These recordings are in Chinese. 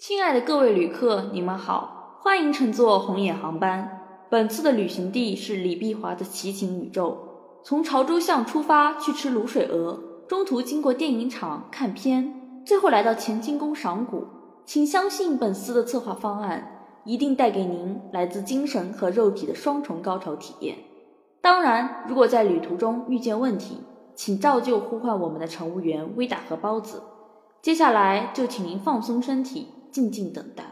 亲爱的各位旅客，你们好，欢迎乘坐红眼航班。本次的旅行地是李碧华的奇情宇宙。从潮州巷出发去吃卤水鹅，中途经过电影厂看片，最后来到乾清宫赏古。请相信本司的策划方案一定带给您来自精神和肉体的双重高潮体验。当然，如果在旅途中遇见问题，请照旧呼唤我们的乘务员微达和包子。接下来就请您放松身体。静静等待，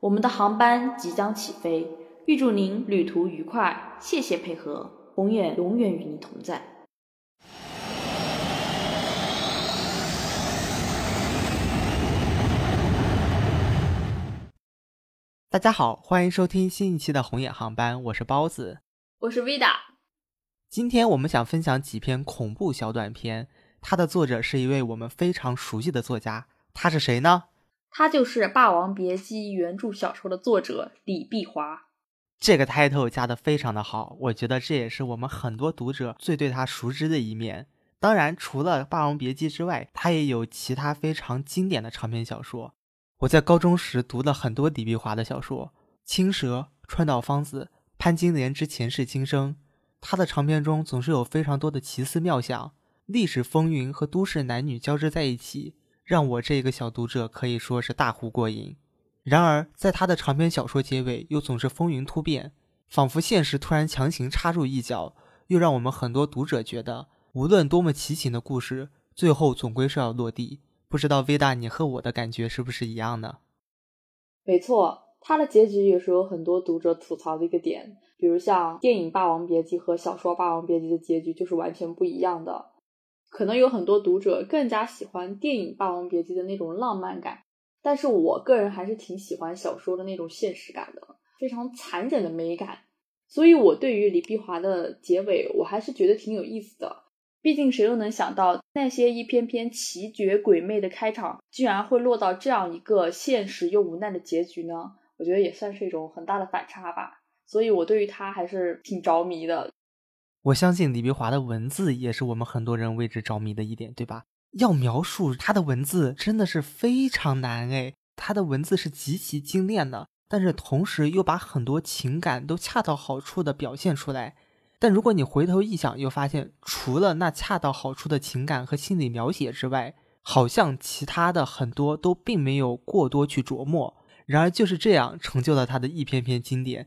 我们的航班即将起飞。预祝您旅途愉快，谢谢配合，红眼永远与你同在。大家好，欢迎收听新一期的红眼航班，我是包子，我是 Vida。今天我们想分享几篇恐怖小短片，它的作者是一位我们非常熟悉的作家，他是谁呢？他就是《霸王别姬》原著小说的作者李碧华，这个 title 加的非常的好，我觉得这也是我们很多读者最对他熟知的一面。当然，除了《霸王别姬》之外，他也有其他非常经典的长篇小说。我在高中时读了很多李碧华的小说，《青蛇》《川岛芳子》《潘金莲之前世今生》，他的长篇中总是有非常多的奇思妙想，历史风云和都市男女交织在一起。让我这个小读者可以说是大呼过瘾。然而，在他的长篇小说结尾又总是风云突变，仿佛现实突然强行插入一脚，又让我们很多读者觉得，无论多么奇情的故事，最后总归是要落地。不知道 V 大，你和我的感觉是不是一样呢？没错，他的结局也是有很多读者吐槽的一个点，比如像电影《霸王别姬》和小说《霸王别姬》的结局就是完全不一样的。可能有很多读者更加喜欢电影《霸王别姬》的那种浪漫感，但是我个人还是挺喜欢小说的那种现实感的，非常残忍的美感。所以，我对于李碧华的结尾，我还是觉得挺有意思的。毕竟，谁又能想到那些一篇篇奇绝鬼魅的开场，居然会落到这样一个现实又无奈的结局呢？我觉得也算是一种很大的反差吧。所以，我对于他还是挺着迷的。我相信李碧华的文字也是我们很多人为之着迷的一点，对吧？要描述他的文字真的是非常难诶，他的文字是极其精炼的，但是同时又把很多情感都恰到好处的表现出来。但如果你回头一想，又发现除了那恰到好处的情感和心理描写之外，好像其他的很多都并没有过多去琢磨。然而就是这样成就了他的一篇篇经典。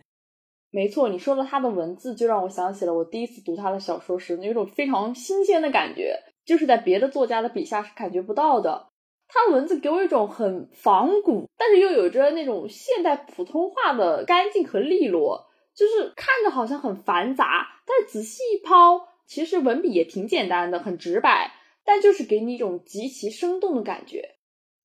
没错，你说的他的文字就让我想起了我第一次读他的小说时那种非常新鲜的感觉，就是在别的作家的笔下是感觉不到的。他的文字给我一种很仿古，但是又有着那种现代普通话的干净和利落，就是看着好像很繁杂，但仔细一抛，其实文笔也挺简单的，很直白，但就是给你一种极其生动的感觉。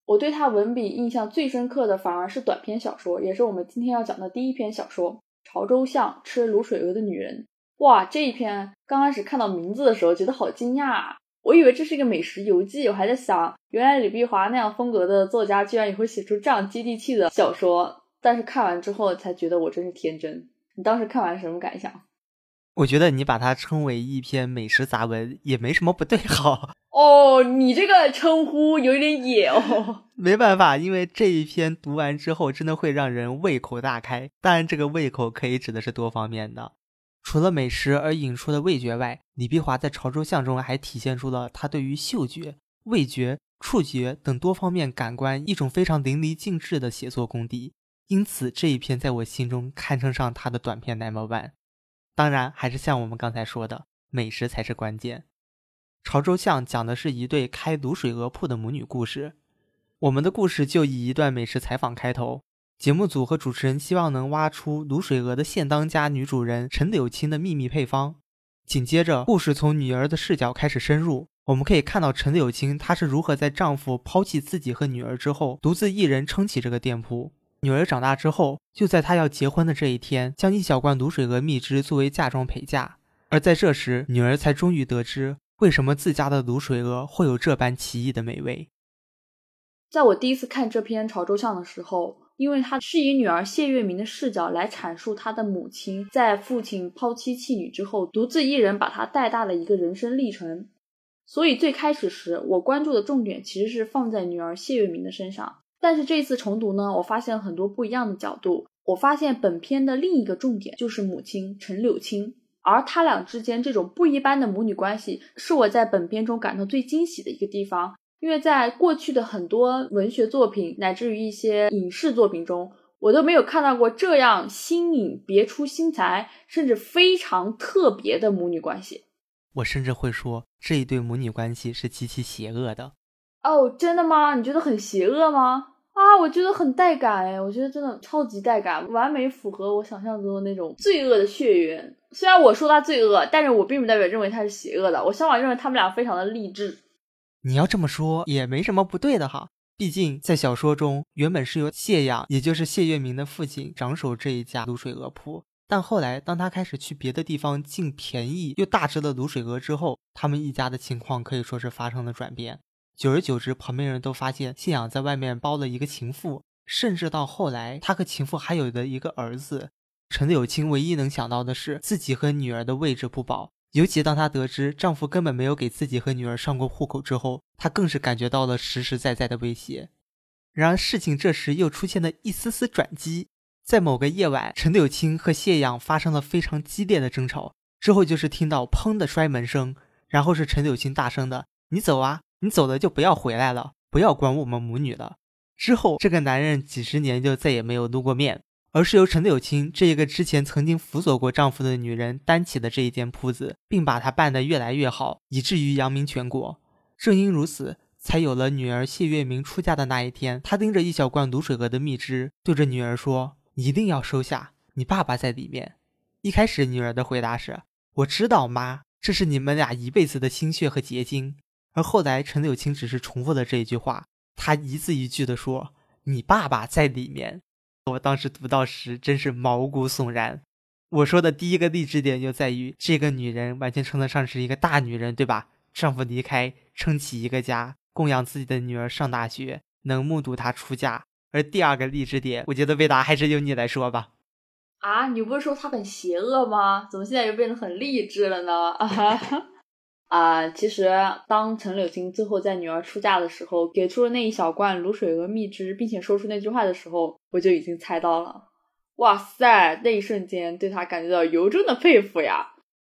我对他文笔印象最深刻的反而是短篇小说，也是我们今天要讲的第一篇小说。潮州巷吃卤水鹅的女人，哇！这一篇刚开始看到名字的时候，觉得好惊讶。我以为这是一个美食游记，我还在想，原来李碧华那样风格的作家，居然也会写出这样接地气的小说。但是看完之后，才觉得我真是天真。你当时看完什么感想？我觉得你把它称为一篇美食杂文，也没什么不对，好。哦，你这个称呼有点野哦。没办法，因为这一篇读完之后，真的会让人胃口大开。当然，这个胃口可以指的是多方面的，除了美食而引出的味觉外，李碧华在《潮州巷》中还体现出了他对于嗅觉、味觉、触觉等多方面感官一种非常淋漓尽致的写作功底。因此，这一篇在我心中堪称上他的短篇 number one。当然，还是像我们刚才说的，美食才是关键。潮州巷讲的是一对开卤水鹅铺的母女故事。我们的故事就以一段美食采访开头。节目组和主持人希望能挖出卤水鹅的现当家女主人陈柳青的秘密配方。紧接着，故事从女儿的视角开始深入。我们可以看到陈柳青她是如何在丈夫抛弃自己和女儿之后，独自一人撑起这个店铺。女儿长大之后，就在她要结婚的这一天，将一小罐卤水鹅蜜汁作为嫁妆陪嫁。而在这时，女儿才终于得知。为什么自家的卤水鹅会有这般奇异的美味？在我第一次看这篇《潮州巷》的时候，因为它是以女儿谢月明的视角来阐述她的母亲在父亲抛妻弃女之后，独自一人把她带大的一个人生历程，所以最开始时我关注的重点其实是放在女儿谢月明的身上。但是这次重读呢，我发现了很多不一样的角度。我发现本片的另一个重点就是母亲陈柳青，而他俩之间这种不一般的母女关系，是我在本片中感到最惊喜的一个地方。因为在过去的很多文学作品乃至于一些影视作品中，我都没有看到过这样新颖、别出心裁，甚至非常特别的母女关系。我甚至会说，这一对母女关系是极其邪恶的。哦，真的吗？你觉得很邪恶吗？啊，我觉得很带感哎，我觉得真的超级带感，完美符合我想象中的那种罪恶的血缘。虽然我说他罪恶，但是我并不代表认为他是邪恶的。我相反认为他们俩非常的励志。你要这么说也没什么不对的哈，毕竟在小说中原本是由谢雅，也就是谢月明的父亲掌守这一家卤水鹅铺，但后来当他开始去别的地方进便宜又大只的卤水鹅之后，他们一家的情况可以说是发生了转变。久而久之，旁边人都发现谢养在外面包了一个情妇，甚至到后来，他和情妇还有的一个儿子。陈柳青唯一能想到的是自己和女儿的位置不保，尤其当她得知丈夫根本没有给自己和女儿上过户口之后，她更是感觉到了实实在在的威胁。然而，事情这时又出现了一丝丝转机，在某个夜晚，陈柳青和谢养发生了非常激烈的争吵，之后就是听到砰的摔门声，然后是陈柳青大声的：“你走啊！”你走了就不要回来了，不要管我们母女了。之后，这个男人几十年就再也没有露过面，而是由陈柳青这一个之前曾经辅佐过丈夫的女人担起的这一间铺子，并把它办得越来越好，以至于扬名全国。正因如此，才有了女儿谢月明出嫁的那一天。他盯着一小罐卤水鹅的蜜汁，对着女儿说：“一定要收下，你爸爸在里面。”一开始，女儿的回答是：“我知道，妈，这是你们俩一辈子的心血和结晶。”而后来，陈柳青只是重复了这一句话，他一字一句地说：“你爸爸在里面。”我当时读到时，真是毛骨悚然。我说的第一个励志点就在于，这个女人完全称得上是一个大女人，对吧？丈夫离开，撑起一个家，供养自己的女儿上大学，能目睹她出嫁。而第二个励志点，我觉得魏达还是由你来说吧。啊，你不是说她很邪恶吗？怎么现在又变得很励志了呢？啊。啊，其实当陈柳青最后在女儿出嫁的时候，给出了那一小罐卤水鹅蜜汁，并且说出那句话的时候，我就已经猜到了。哇塞，那一瞬间对他感觉到由衷的佩服呀！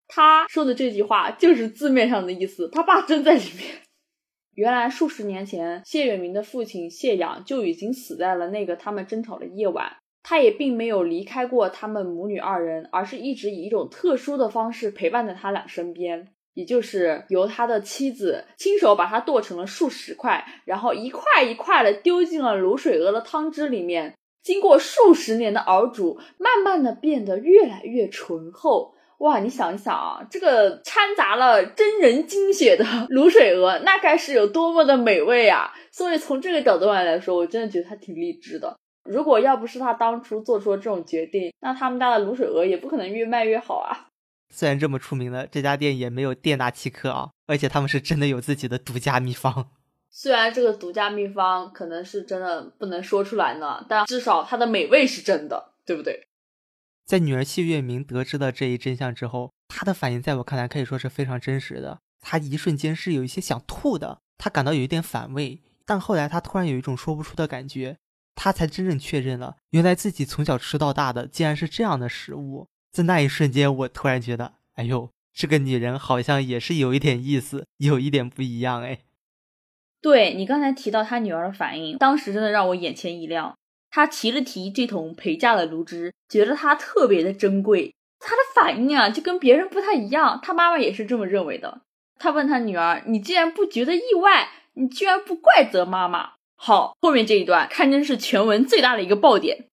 他说的这句话就是字面上的意思，他爸真在里面。原来数十年前，谢远明的父亲谢养就已经死在了那个他们争吵的夜晚，他也并没有离开过他们母女二人，而是一直以一种特殊的方式陪伴在他俩身边。也就是由他的妻子亲手把它剁成了数十块，然后一块一块的丢进了卤水鹅的汤汁里面，经过数十年的熬煮，慢慢的变得越来越醇厚。哇，你想一想啊，这个掺杂了真人精血的卤水鹅，那该是有多么的美味啊！所以从这个角度上来说，我真的觉得他挺励志的。如果要不是他当初做出了这种决定，那他们家的卤水鹅也不可能越卖越好啊。虽然这么出名了，这家店也没有店大欺客啊，而且他们是真的有自己的独家秘方。虽然这个独家秘方可能是真的不能说出来呢，但至少它的美味是真的，对不对？在女儿谢月明得知了这一真相之后，她的反应在我看来可以说是非常真实的。她一瞬间是有一些想吐的，她感到有一点反胃，但后来她突然有一种说不出的感觉，她才真正确认了，原来自己从小吃到大的竟然是这样的食物。在那一瞬间，我突然觉得，哎呦，这个女人好像也是有一点意思，有一点不一样哎。对你刚才提到她女儿的反应，当时真的让我眼前一亮。她提了提这桶陪嫁的芦汁，觉得它特别的珍贵。她的反应啊，就跟别人不太一样。她妈妈也是这么认为的。她问她女儿：“你既然不觉得意外，你居然不怪责妈妈？”好，后面这一段堪称是全文最大的一个爆点。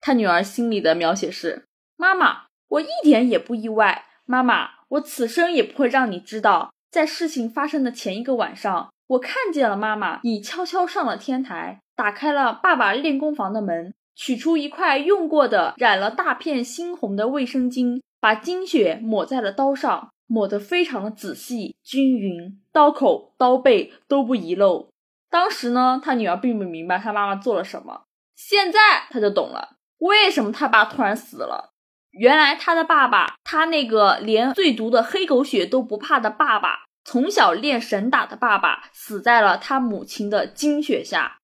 她女儿心里的描写是：“妈妈。”我一点也不意外，妈妈，我此生也不会让你知道，在事情发生的前一个晚上，我看见了妈妈，你悄悄上了天台，打开了爸爸练功房的门，取出一块用过的染了大片猩红的卫生巾，把精血抹在了刀上，抹得非常的仔细均匀，刀口、刀背都不遗漏。当时呢，他女儿并不明白他妈妈做了什么，现在他就懂了，为什么他爸突然死了。原来他的爸爸，他那个连最毒的黑狗血都不怕的爸爸，从小练神打的爸爸，死在了他母亲的精血下。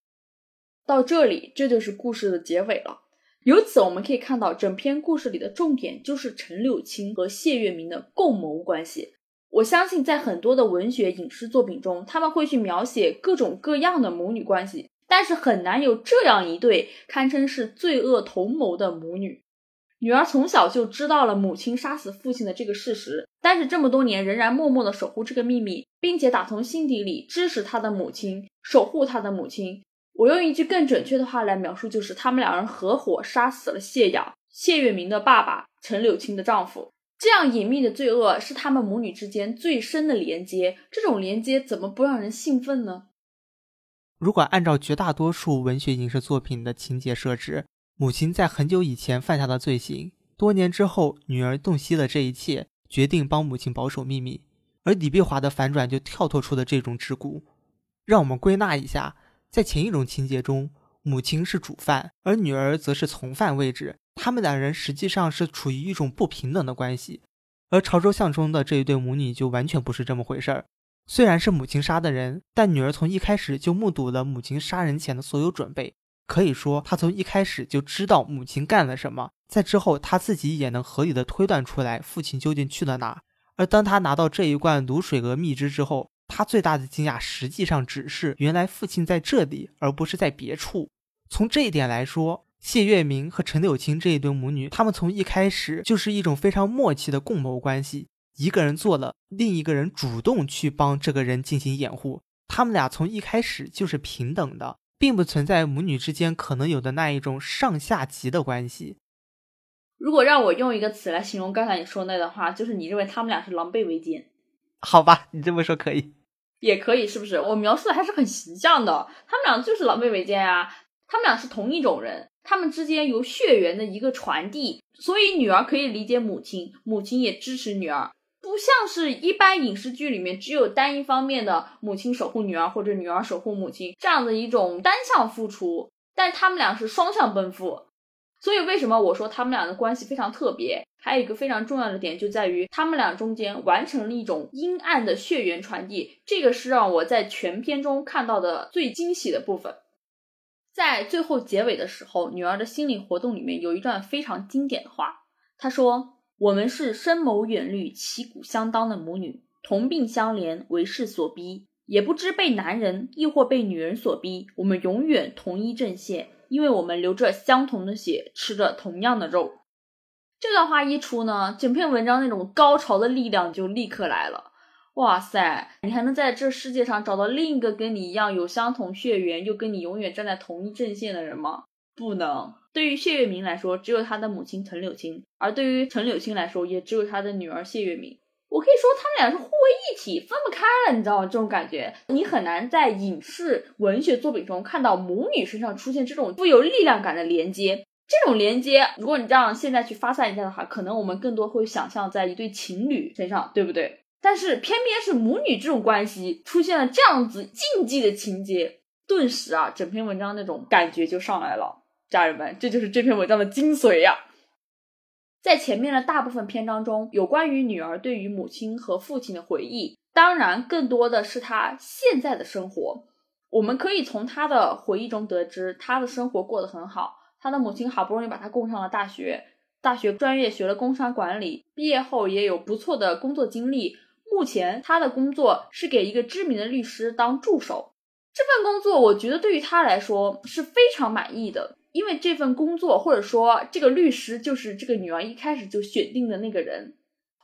到这里，这就是故事的结尾了。由此我们可以看到，整篇故事里的重点就是陈柳青和谢月明的共谋关系。我相信，在很多的文学影视作品中，他们会去描写各种各样的母女关系，但是很难有这样一对堪称是罪恶同谋的母女。女儿从小就知道了母亲杀死父亲的这个事实，但是这么多年仍然默默的守护这个秘密，并且打从心底里支持她的母亲，守护她的母亲。我用一句更准确的话来描述，就是他们两人合伙杀死了谢阳，谢月明的爸爸，陈柳青的丈夫。这样隐秘的罪恶是他们母女之间最深的连接，这种连接怎么不让人兴奋呢？如果按照绝大多数文学影视作品的情节设置，母亲在很久以前犯下的罪行，多年之后女儿洞悉了这一切，决定帮母亲保守秘密，而李碧华的反转就跳脱出了这种桎梏。让我们归纳一下。在前一种情节中，母亲是主犯，而女儿则是从犯位置。他们两人实际上是处于一种不平等的关系。而潮州巷中的这一对母女就完全不是这么回事儿。虽然是母亲杀的人，但女儿从一开始就目睹了母亲杀人前的所有准备。可以说，他从一开始就知道母亲干了什么。在之后，他自己也能合理的推断出来父亲究竟去了哪。而当他拿到这一罐卤水鹅蜜汁之后，他最大的惊讶，实际上只是原来父亲在这里，而不是在别处。从这一点来说，谢月明和陈柳青这一对母女，他们从一开始就是一种非常默契的共谋关系。一个人做了，另一个人主动去帮这个人进行掩护。他们俩从一开始就是平等的，并不存在母女之间可能有的那一种上下级的关系。如果让我用一个词来形容刚才你说那的话，就是你认为他们俩是狼狈为奸？好吧，你这么说可以。也可以，是不是？我描述的还是很形象的。他们俩就是狼狈为奸啊，他们俩是同一种人，他们之间由血缘的一个传递，所以女儿可以理解母亲，母亲也支持女儿，不像是一般影视剧里面只有单一方面的母亲守护女儿或者女儿守护母亲这样的一种单向付出，但他们俩是双向奔赴。所以，为什么我说他们俩的关系非常特别？还有一个非常重要的点，就在于他们俩中间完成了一种阴暗的血缘传递。这个是让我在全片中看到的最惊喜的部分。在最后结尾的时候，女儿的心理活动里面有一段非常经典的话，她说：“我们是深谋远虑、旗鼓相当的母女，同病相怜，为势所逼，也不知被男人亦或被女人所逼。我们永远同一阵线。”因为我们流着相同的血，吃着同样的肉。这段话一出呢，整篇文章那种高潮的力量就立刻来了。哇塞，你还能在这世界上找到另一个跟你一样有相同血缘，又跟你永远站在同一阵线的人吗？不能。对于谢月明来说，只有他的母亲陈柳青；而对于陈柳青来说，也只有他的女儿谢月明。我可以说他们俩是互为一体，分不开了，你知道吗？这种感觉，你很难在影视文学作品中看到母女身上出现这种富有力量感的连接。这种连接，如果你这样现在去发散一下的话，可能我们更多会想象在一对情侣身上，对不对？但是偏偏是母女这种关系出现了这样子禁忌的情节，顿时啊，整篇文章那种感觉就上来了。家人们，这就是这篇文章的精髓呀。在前面的大部分篇章中，有关于女儿对于母亲和父亲的回忆，当然更多的是她现在的生活。我们可以从她的回忆中得知，她的生活过得很好。她的母亲好不容易把她供上了大学，大学专业学了工商管理，毕业后也有不错的工作经历。目前她的工作是给一个知名的律师当助手，这份工作我觉得对于她来说是非常满意的。因为这份工作，或者说这个律师，就是这个女儿一开始就选定的那个人。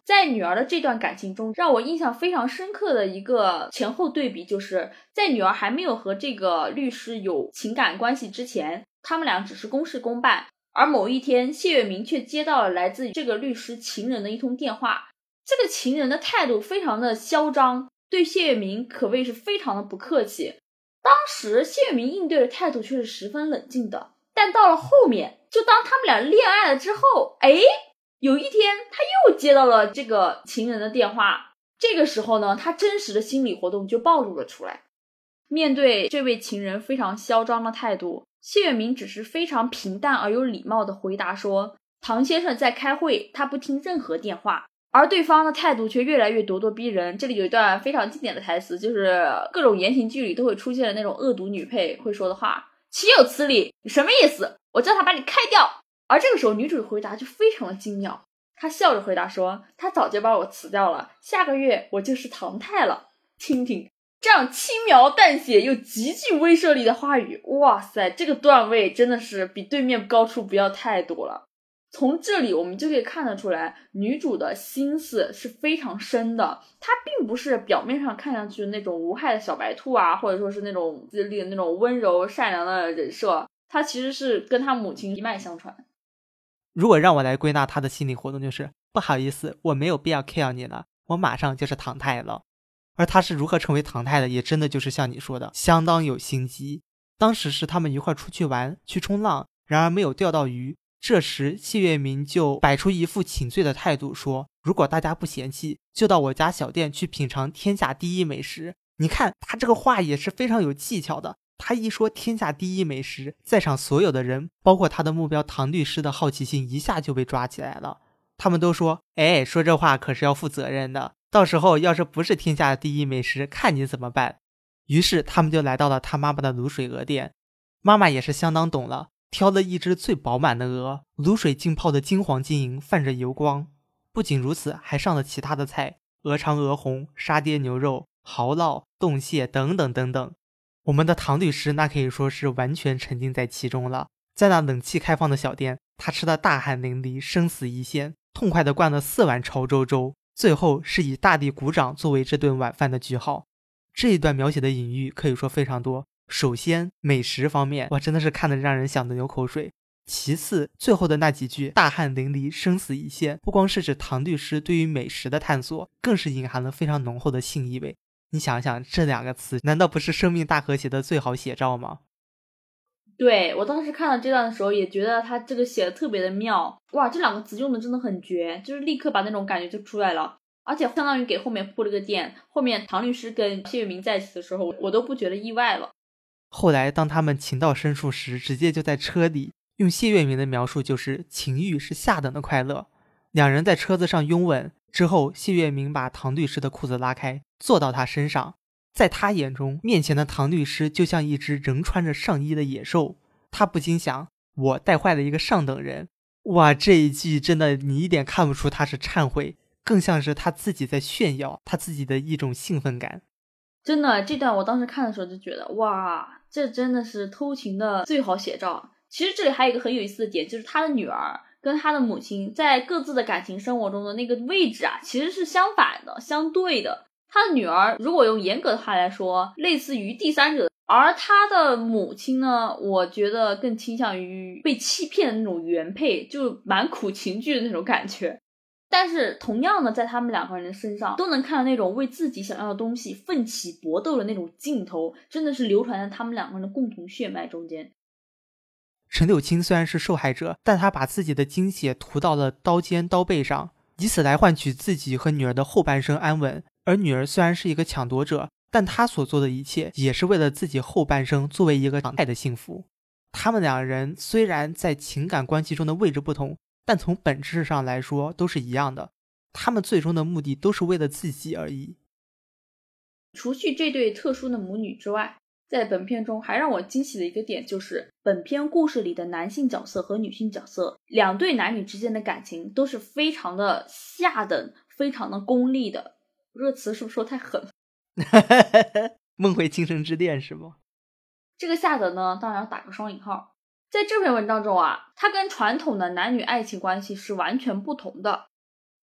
在女儿的这段感情中，让我印象非常深刻的一个前后对比，就是在女儿还没有和这个律师有情感关系之前，他们俩只是公事公办。而某一天，谢月明却接到了来自这个律师情人的一通电话，这个情人的态度非常的嚣张，对谢月明可谓是非常的不客气。当时谢月明应对的态度却是十分冷静的。但到了后面，就当他们俩恋爱了之后，哎，有一天他又接到了这个情人的电话。这个时候呢，他真实的心理活动就暴露了出来。面对这位情人非常嚣张的态度，谢月明只是非常平淡而有礼貌的回答说：“唐先生在开会，他不听任何电话。”而对方的态度却越来越咄咄逼人。这里有一段非常经典的台词，就是各种言情剧里都会出现的那种恶毒女配会说的话。岂有此理！你什么意思？我叫他把你开掉。而这个时候，女主的回答就非常的精妙，她笑着回答说：“他早就把我辞掉了，下个月我就是唐太了。”听听这样轻描淡写又极具威慑力的话语，哇塞，这个段位真的是比对面高出不要太多了。从这里我们就可以看得出来，女主的心思是非常深的。她并不是表面上看上去那种无害的小白兔啊，或者说是那种自立的那种温柔善良的人设，她其实是跟她母亲一脉相传。如果让我来归纳她的心理活动，就是不好意思，我没有必要 care 你了，我马上就是唐太了。而她是如何成为唐太的，也真的就是像你说的，相当有心机。当时是他们一块出去玩，去冲浪，然而没有钓到鱼。这时，谢月明就摆出一副请罪的态度，说：“如果大家不嫌弃，就到我家小店去品尝天下第一美食。”你看他这个话也是非常有技巧的。他一说天下第一美食，在场所有的人，包括他的目标唐律师的好奇心一下就被抓起来了。他们都说：“哎，说这话可是要负责任的。到时候要是不是天下第一美食，看你怎么办。”于是他们就来到了他妈妈的卤水鹅店。妈妈也是相当懂了。挑了一只最饱满的鹅，卤水浸泡的金黄晶莹，泛着油光。不仅如此，还上了其他的菜：鹅肠、鹅红、沙爹牛肉、蚝烙、冻蟹等等等等。我们的唐律师那可以说是完全沉浸在其中了。在那冷气开放的小店，他吃的大汗淋漓，生死一线，痛快地灌了四碗潮州粥，最后是以大地鼓掌作为这顿晚饭的句号。这一段描写的隐喻可以说非常多。首先，美食方面，哇，真的是看得让人想得流口水。其次，最后的那几句“大汗淋漓，生死一线”，不光是指唐律师对于美食的探索，更是隐含了非常浓厚的性意味。你想想，这两个词难道不是生命大和谐的最好写照吗？对我当时看到这段的时候，也觉得他这个写的特别的妙。哇，这两个词用的真的很绝，就是立刻把那种感觉就出来了，而且相当于给后面铺了个垫。后面唐律师跟谢月明在一起的时候，我都不觉得意外了。后来，当他们情到深处时，直接就在车里用谢月明的描述，就是情欲是下等的快乐。两人在车子上拥吻之后，谢月明把唐律师的裤子拉开，坐到他身上。在他眼中，面前的唐律师就像一只仍穿着上衣的野兽。他不禁想：我带坏了一个上等人。哇，这一句真的，你一点看不出他是忏悔，更像是他自己在炫耀他自己的一种兴奋感。真的，这段我当时看的时候就觉得，哇，这真的是偷情的最好写照。其实这里还有一个很有意思的点，就是他的女儿跟他的母亲在各自的感情生活中的那个位置啊，其实是相反的、相对的。他的女儿如果用严格的话来说，类似于第三者，而他的母亲呢，我觉得更倾向于被欺骗的那种原配，就蛮苦情剧的那种感觉。但是，同样的，在他们两个人的身上，都能看到那种为自己想要的东西奋起搏斗的那种劲头，真的是流传在他们两个人的共同血脉中间。陈柳青虽然是受害者，但他把自己的精血涂到了刀尖刀背上，以此来换取自己和女儿的后半生安稳。而女儿虽然是一个抢夺者，但她所做的一切也是为了自己后半生作为一个常态的幸福。他们两人虽然在情感关系中的位置不同。但从本质上来说都是一样的，他们最终的目的都是为了自己而已。除去这对特殊的母女之外，在本片中还让我惊喜的一个点就是，本片故事里的男性角色和女性角色两对男女之间的感情都是非常的下等、非常的功利的。这词是不是说太狠？梦回倾城之恋是吗？这个下等呢，当然要打个双引号。在这篇文章中啊，它跟传统的男女爱情关系是完全不同的。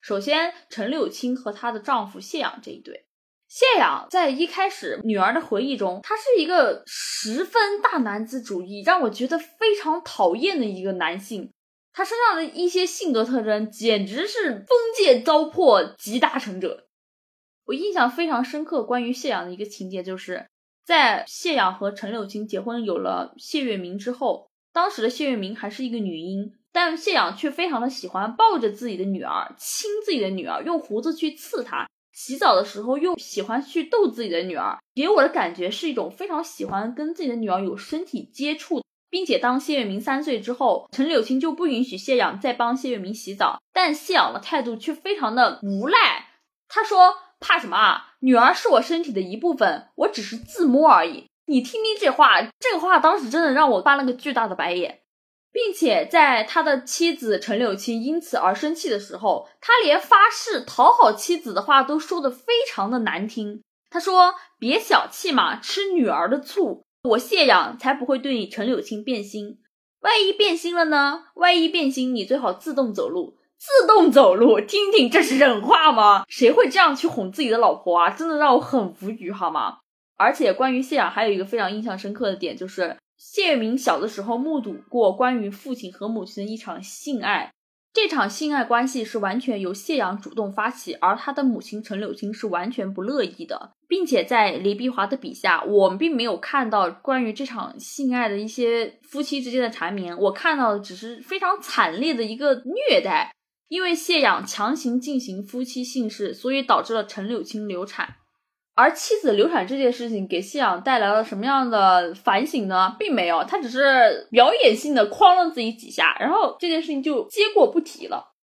首先，陈柳青和她的丈夫谢养这一对，谢养在一开始女儿的回忆中，他是一个十分大男子主义，让我觉得非常讨厌的一个男性。他身上的一些性格特征简直是封建糟粕集大成者。我印象非常深刻，关于谢养的一个情节，就是在谢养和陈柳青结婚有了谢月明之后。当时的谢月明还是一个女婴，但谢养却非常的喜欢抱着自己的女儿，亲自己的女儿，用胡子去刺她。洗澡的时候又喜欢去逗自己的女儿，给我的感觉是一种非常喜欢跟自己的女儿有身体接触。并且当谢月明三岁之后，陈柳青就不允许谢养再帮谢月明洗澡，但谢养的态度却非常的无赖。他说：“怕什么啊？女儿是我身体的一部分，我只是自摸而已。你听听这话，这个话当时真的让我翻了个巨大的白眼，并且在他的妻子陈柳青因此而生气的时候，他连发誓讨好妻子的话都说的非常的难听。他说：“别小气嘛，吃女儿的醋，我谢养才不会对你陈柳青变心。万一变心了呢？万一变心，你最好自动走路。自动走路，听听这是人话吗？谁会这样去哄自己的老婆啊？真的让我很无语，好吗？”而且关于谢雅还有一个非常印象深刻的点，就是谢月明小的时候目睹过关于父亲和母亲的一场性爱，这场性爱关系是完全由谢阳主动发起，而他的母亲陈柳青是完全不乐意的，并且在李碧华的笔下，我们并没有看到关于这场性爱的一些夫妻之间的缠绵，我看到的只是非常惨烈的一个虐待，因为谢养强行进行夫妻性事，所以导致了陈柳青流产。而妻子流产这件事情给谢养带来了什么样的反省呢？并没有，他只是表演性的哐了自己几下，然后这件事情就接过不提了。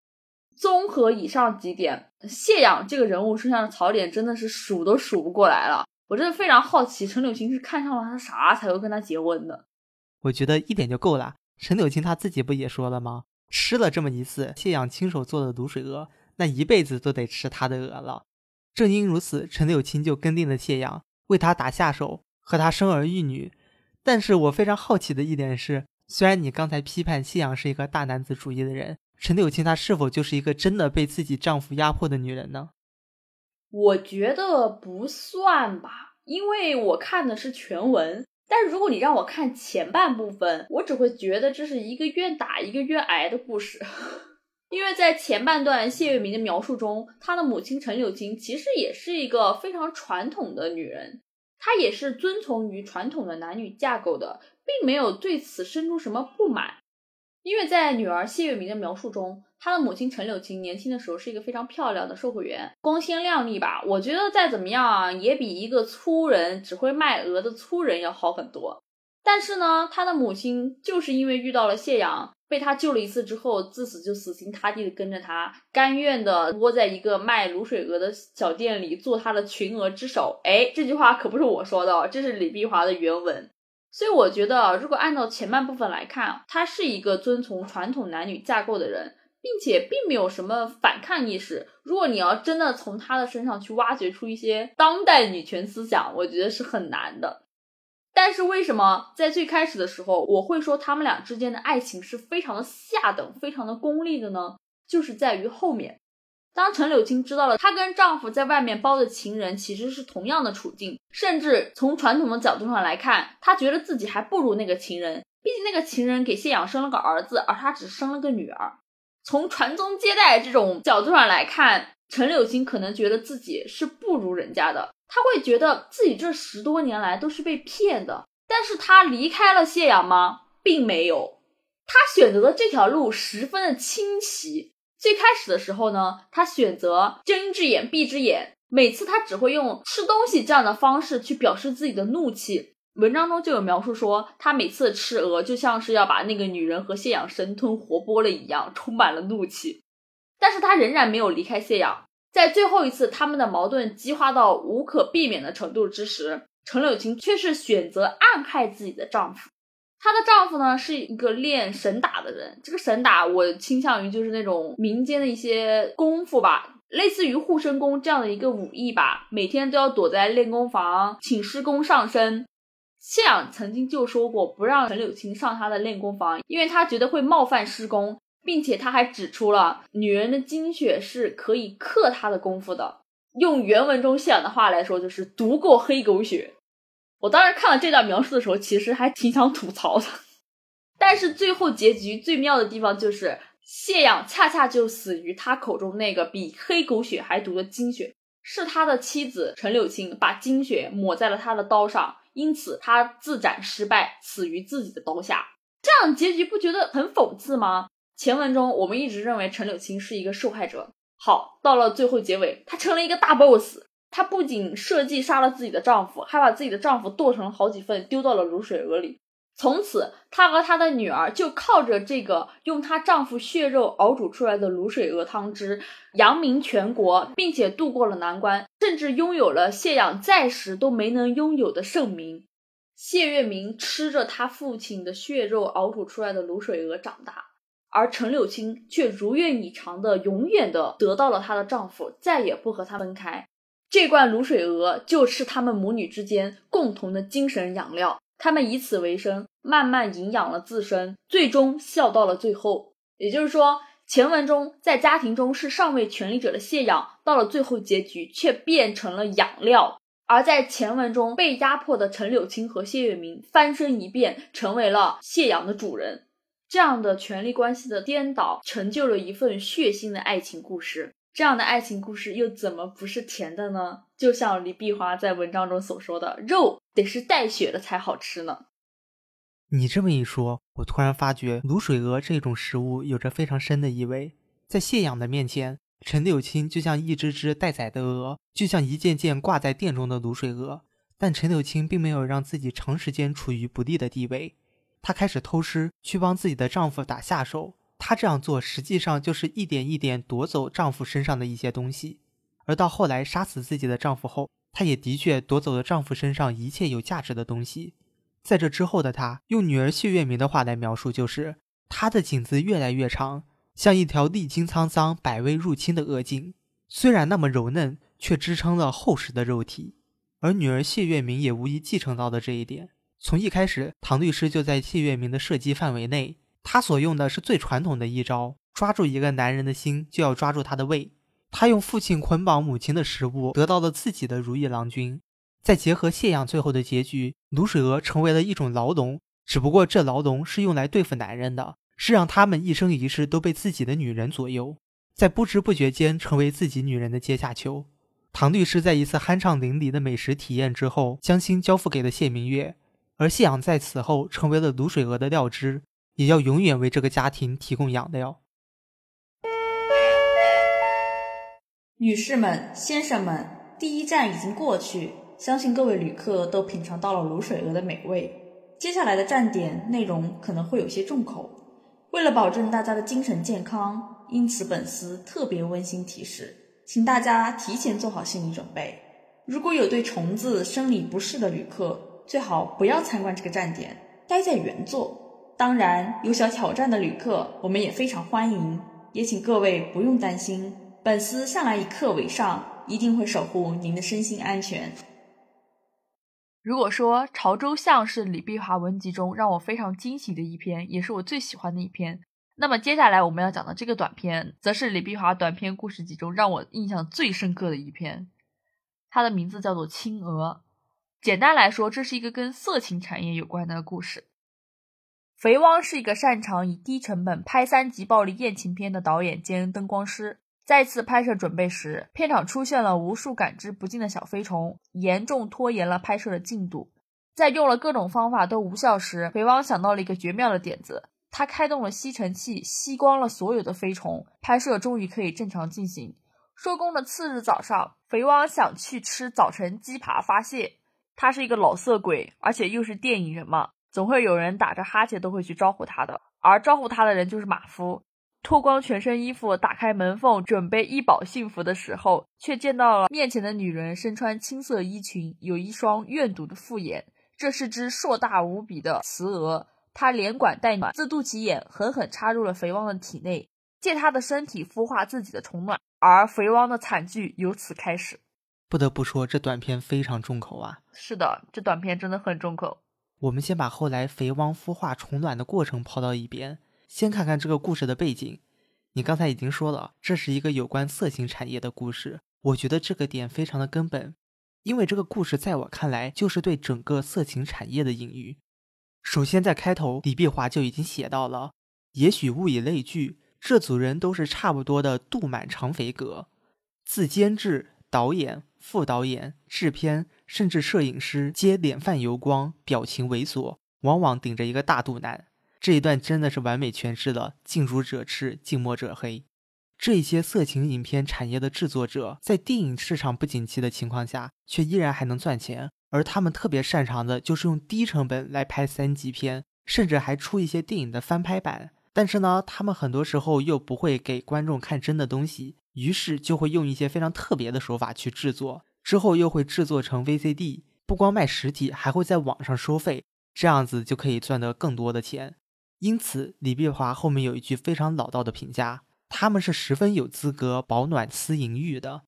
综合以上几点，谢养这个人物身上的槽点真的是数都数不过来了。我真的非常好奇，陈柳青是看上了他啥才会跟他结婚的？我觉得一点就够了。陈柳青他自己不也说了吗？吃了这么一次谢养亲手做的卤水鹅，那一辈子都得吃他的鹅了。正因如此，陈柳青就跟定了谢阳，为他打下手，和他生儿育女。但是我非常好奇的一点是，虽然你刚才批判谢阳是一个大男子主义的人，陈柳青她是否就是一个真的被自己丈夫压迫的女人呢？我觉得不算吧，因为我看的是全文。但是如果你让我看前半部分，我只会觉得这是一个愿打一个愿挨的故事。因为在前半段谢月明的描述中，他的母亲陈柳青其实也是一个非常传统的女人，她也是遵从于传统的男女架构的，并没有对此生出什么不满。因为在女儿谢月明的描述中，她的母亲陈柳青年轻的时候是一个非常漂亮的售货员，光鲜亮丽吧？我觉得再怎么样也比一个粗人只会卖鹅的粗人要好很多。但是呢，她的母亲就是因为遇到了谢阳。被他救了一次之后，自此就死心塌地的跟着他，甘愿的窝在一个卖卤水鹅的小店里做他的群鹅之首。哎，这句话可不是我说的，这是李碧华的原文。所以我觉得，如果按照前半部分来看，他是一个遵从传统男女架构的人，并且并没有什么反抗意识。如果你要真的从他的身上去挖掘出一些当代女权思想，我觉得是很难的。但是为什么在最开始的时候，我会说他们俩之间的爱情是非常的下等、非常的功利的呢？就是在于后面，当陈柳青知道了她跟丈夫在外面包的情人其实是同样的处境，甚至从传统的角度上来看，她觉得自己还不如那个情人，毕竟那个情人给谢养生了个儿子，而她只生了个女儿。从传宗接代这种角度上来看，陈柳青可能觉得自己是不如人家的。他会觉得自己这十多年来都是被骗的，但是他离开了谢阳吗？并没有，他选择的这条路十分的清晰。最开始的时候呢，他选择睁一只眼闭一只眼，每次他只会用吃东西这样的方式去表示自己的怒气。文章中就有描述说，他每次吃鹅就像是要把那个女人和谢阳生吞活剥了一样，充满了怒气。但是他仍然没有离开谢阳。在最后一次，他们的矛盾激化到无可避免的程度之时，陈柳青却是选择暗害自己的丈夫。她的丈夫呢，是一个练神打的人。这个神打，我倾向于就是那种民间的一些功夫吧，类似于护身功这样的一个武艺吧。每天都要躲在练功房，请师公上身。谢养曾经就说过，不让陈柳青上他的练功房，因为他觉得会冒犯师公。并且他还指出了，女人的精血是可以克她的功夫的。用原文中谢养的话来说，就是毒过黑狗血。我当时看了这段描述的时候，其实还挺想吐槽的。但是最后结局最妙的地方就是，谢养恰恰就死于他口中那个比黑狗血还毒的精血，是他的妻子陈柳青把精血抹在了他的刀上，因此他自斩失败，死于自己的刀下。这样结局不觉得很讽刺吗？前文中，我们一直认为陈柳青是一个受害者。好，到了最后结尾，她成了一个大 boss。她不仅设计杀了自己的丈夫，还把自己的丈夫剁成了好几份，丢到了卤水鹅里。从此，她和她的女儿就靠着这个用她丈夫血肉熬煮出来的卤水鹅汤汁，扬名全国，并且渡过了难关，甚至拥有了谢养在时都没能拥有的盛名。谢月明吃着他父亲的血肉熬煮出来的卤水鹅长大，而陈柳青却如愿以偿的永远的得到了她的丈夫，再也不和她分开。这罐卤水鹅就是他们母女之间共同的精神养料，他们以此为生，慢慢营养了自身，最终笑到了最后。也就是说，前文中在家庭中是上位权力者的谢养，到了最后结局却变成了养料。而在前文中被压迫的陈柳青和谢月明翻身一变，成为了谢阳的主人。这样的权力关系的颠倒，成就了一份血腥的爱情故事。这样的爱情故事又怎么不是甜的呢？就像李碧华在文章中所说的：“肉得是带血的才好吃呢。”你这么一说，我突然发觉卤水鹅这种食物有着非常深的意味，在谢养的面前。陈柳青就像一只只待宰的鹅，就像一件件挂在店中的卤水鹅。但陈柳青并没有让自己长时间处于不利的地位，她开始偷师去帮自己的丈夫打下手。她这样做实际上就是一点一点夺走丈夫身上的一些东西。而到后来杀死自己的丈夫后，她也的确夺走了丈夫身上一切有价值的东西。在这之后的她，用女儿谢月明的话来描述，就是她的颈子越来越长。像一条历经沧桑、百味入侵的恶颈，虽然那么柔嫩，却支撑了厚实的肉体。而女儿谢月明也无疑继承到了这一点。从一开始，唐律师就在谢月明的射击范围内，他所用的是最传统的一招：抓住一个男人的心，就要抓住他的胃。他用父亲捆绑母亲的食物，得到了自己的如意郎君。再结合谢养最后的结局，卤水鹅成为了一种牢笼，只不过这牢笼是用来对付男人的。是让他们一生一世都被自己的女人左右，在不知不觉间成为自己女人的阶下囚。唐律师在一次酣畅淋漓的美食体验之后，将心交付给了谢明月，而谢阳在此后成为了卤水鹅的料汁，也要永远为这个家庭提供养料。女士们、先生们，第一站已经过去，相信各位旅客都品尝到了卤水鹅的美味。接下来的站点内容可能会有些重口。为了保证大家的精神健康，因此本司特别温馨提示，请大家提前做好心理准备。如果有对虫子生理不适的旅客，最好不要参观这个站点，待在原座。当然，有想挑战的旅客，我们也非常欢迎，也请各位不用担心，本司向来以客为上，一定会守护您的身心安全。如果说《潮州巷》是李碧华文集中让我非常惊喜的一篇，也是我最喜欢的一篇，那么接下来我们要讲的这个短篇，则是李碧华短篇故事集中让我印象最深刻的一篇。它的名字叫做《青鹅》。简单来说，这是一个跟色情产业有关的故事。肥汪是一个擅长以低成本拍三级暴力艳情片的导演兼灯光师。再次拍摄准备时，片场出现了无数感知不尽的小飞虫，严重拖延了拍摄的进度。在用了各种方法都无效时，肥汪想到了一个绝妙的点子，他开动了吸尘器，吸光了所有的飞虫，拍摄终于可以正常进行。收工的次日早上，肥汪想去吃早晨鸡扒发泄。他是一个老色鬼，而且又是电影人嘛，总会有人打着哈欠都会去招呼他的，而招呼他的人就是马夫。脱光全身衣服，打开门缝，准备一饱幸福的时候，却见到了面前的女人身穿青色衣裙，有一双怨毒的复眼。这是只硕大无比的雌鹅，它连管带暖，自肚脐眼狠狠插入了肥汪的体内，借他的身体孵化自己的虫卵。而肥汪的惨剧由此开始。不得不说，这短片非常重口啊！是的，这短片真的很重口。我们先把后来肥汪孵化虫卵的过程抛到一边。先看看这个故事的背景。你刚才已经说了，这是一个有关色情产业的故事。我觉得这个点非常的根本，因为这个故事在我看来就是对整个色情产业的隐喻。首先，在开头，李碧华就已经写到了：也许物以类聚，这组人都是差不多的肚满肠肥格。自监制、导演、副导演、制片，甚至摄影师，皆脸泛油光，表情猥琐，往往顶着一个大肚腩。这一段真的是完美诠释了“近朱者赤，近墨者黑”。这些色情影片产业的制作者，在电影市场不景气的情况下，却依然还能赚钱。而他们特别擅长的就是用低成本来拍三级片，甚至还出一些电影的翻拍版。但是呢，他们很多时候又不会给观众看真的东西，于是就会用一些非常特别的手法去制作，之后又会制作成 VCD。不光卖实体，还会在网上收费，这样子就可以赚得更多的钱。因此，李碧华后面有一句非常老道的评价：他们是十分有资格保暖思淫欲的。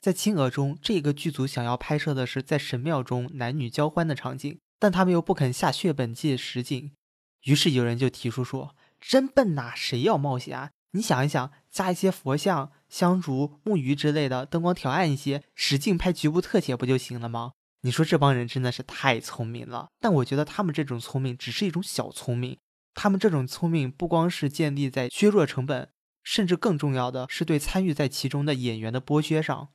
在《青娥》中，这个剧组想要拍摄的是在神庙中男女交欢的场景，但他们又不肯下血本借实景，于是有人就提出说：“真笨呐，谁要冒险啊？你想一想，加一些佛像、香烛、木鱼之类的，灯光调暗一些，使劲拍局部特写不就行了吗？”你说这帮人真的是太聪明了，但我觉得他们这种聪明只是一种小聪明，他们这种聪明不光是建立在削弱成本，甚至更重要的是对参与在其中的演员的剥削上。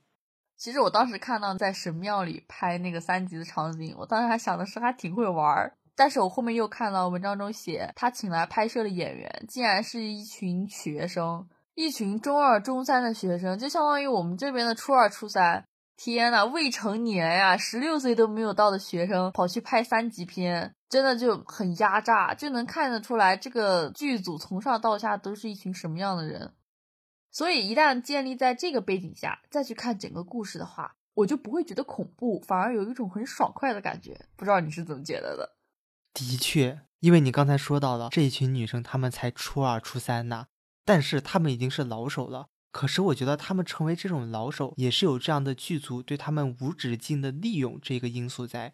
其实我当时看到在神庙里拍那个三级的场景，我当时还想的是还挺会玩儿。但是我后面又看到文章中写，他请来拍摄的演员竟然是一群学生，一群中二、中三的学生，就相当于我们这边的初二、初三。天呐，未成年呀，十六岁都没有到的学生跑去拍三级片，真的就很压榨，就能看得出来这个剧组从上到下都是一群什么样的人。所以，一旦建立在这个背景下再去看整个故事的话，我就不会觉得恐怖，反而有一种很爽快的感觉。不知道你是怎么觉得的？的确，因为你刚才说到了这一群女生，她们才初二、初三呢，但是她们已经是老手了。可是，我觉得她们成为这种老手，也是有这样的剧组对他们无止境的利用这个因素在。